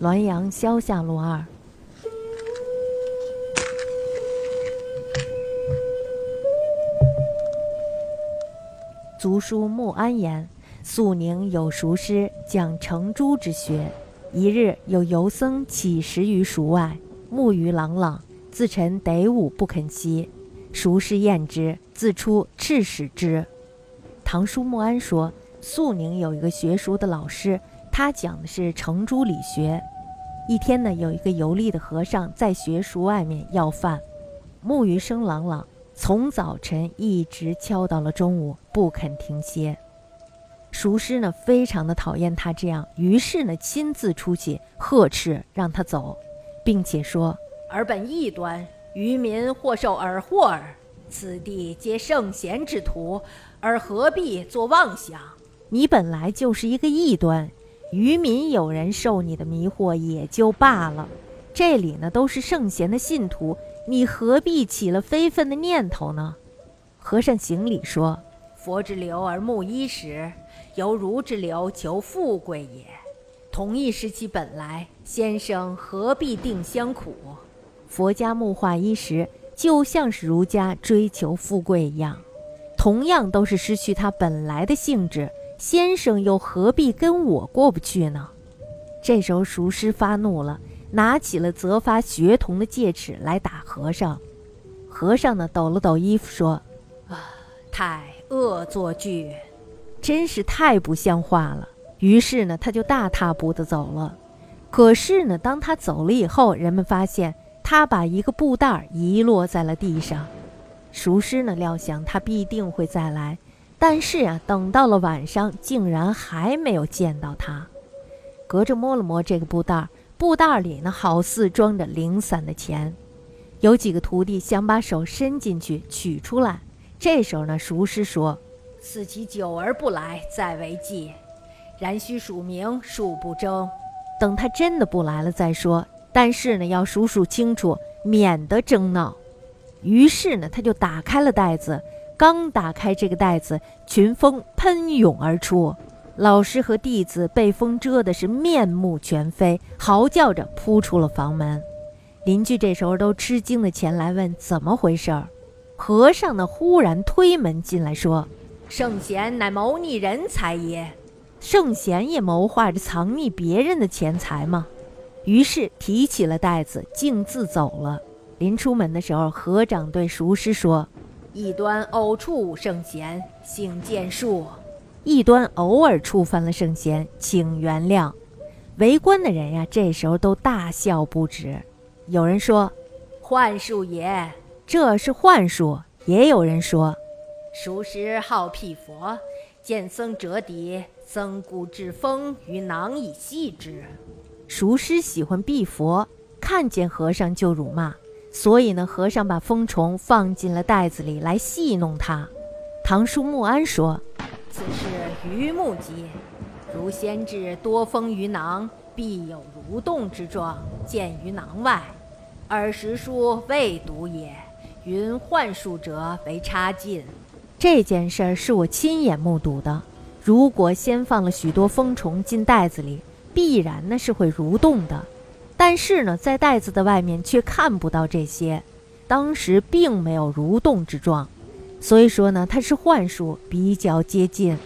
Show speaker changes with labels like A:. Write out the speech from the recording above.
A: 滦阳萧下路二。族书穆安言：肃宁有熟师讲成朱之学。一日有游僧乞食于蜀外，木鱼朗朗，自陈得午不肯息。熟师厌之，自出斥使之。唐书穆安说，肃宁有一个学书的老师，他讲的是程朱理学。一天呢，有一个游历的和尚在学塾外面要饭，木鱼声朗朗。从早晨一直敲到了中午，不肯停歇。熟师呢，非常的讨厌他这样，于是呢，亲自出去呵斥，让他走，并且说：“
B: 尔本异端，愚民或受尔祸耳。此地皆圣贤之徒，而何必作妄想？
A: 你本来就是一个异端，愚民有人受你的迷惑也就罢了。这里呢，都是圣贤的信徒。”你何必起了非分的念头呢？和尚行礼说：“
B: 佛之流而慕衣食，犹如之流求富贵也。同一时其本来，先生何必定相苦？
A: 佛家木化衣食，就像是儒家追求富贵一样，同样都是失去它本来的性质。先生又何必跟我过不去呢？”这时候，熟师发怒了。拿起了责罚学童的戒尺来打和尚，和尚呢抖了抖衣服说：“
B: 啊，太恶作剧，
A: 真是太不像话了。”于是呢，他就大踏步的走了。可是呢，当他走了以后，人们发现他把一个布袋遗落在了地上。熟师呢料想他必定会再来，但是啊，等到了晚上，竟然还没有见到他。隔着摸了摸这个布袋。布袋里呢，好似装着零散的钱。有几个徒弟想把手伸进去取出来，这时候呢，熟师说：“
B: 此其久而不来，再为计。然须数名，数不争。
A: 等他真的不来了再说。但是呢，要数数清楚，免得争闹。”于是呢，他就打开了袋子。刚打开这个袋子，群蜂喷涌而出。老师和弟子被风蛰的是面目全非，嚎叫着扑出了房门。邻居这时候都吃惊的前来问怎么回事儿。和尚呢，忽然推门进来，说：“
B: 圣贤乃谋逆人才也，
A: 圣贤也谋划着藏匿别人的钱财吗？”于是提起了袋子，径自走了。临出门的时候，和尚对熟师说：“
B: 异端偶触圣贤，幸见恕。”
A: 异端偶尔触犯了圣贤，请原谅。围观的人呀，这时候都大笑不止。有人说：“
B: 幻术也，
A: 这是幻术。”也有人说：“
B: 熟师好辟佛，见僧折抵，僧故置风于囊以戏之。”
A: 熟师喜欢避佛，看见和尚就辱骂，所以呢，和尚把蜂虫放进了袋子里来戏弄他。唐叔穆安说。
B: 此事愚木鸡，如先至多风于囊，必有蠕动之状，见于囊外。尔时书未读也。云幻术者为差劲。
A: 这件事儿是我亲眼目睹的。如果先放了许多蜂虫进袋子里，必然呢是会蠕动的。但是呢，在袋子的外面却看不到这些，当时并没有蠕动之状。所以说呢，它是幻术，比较接近。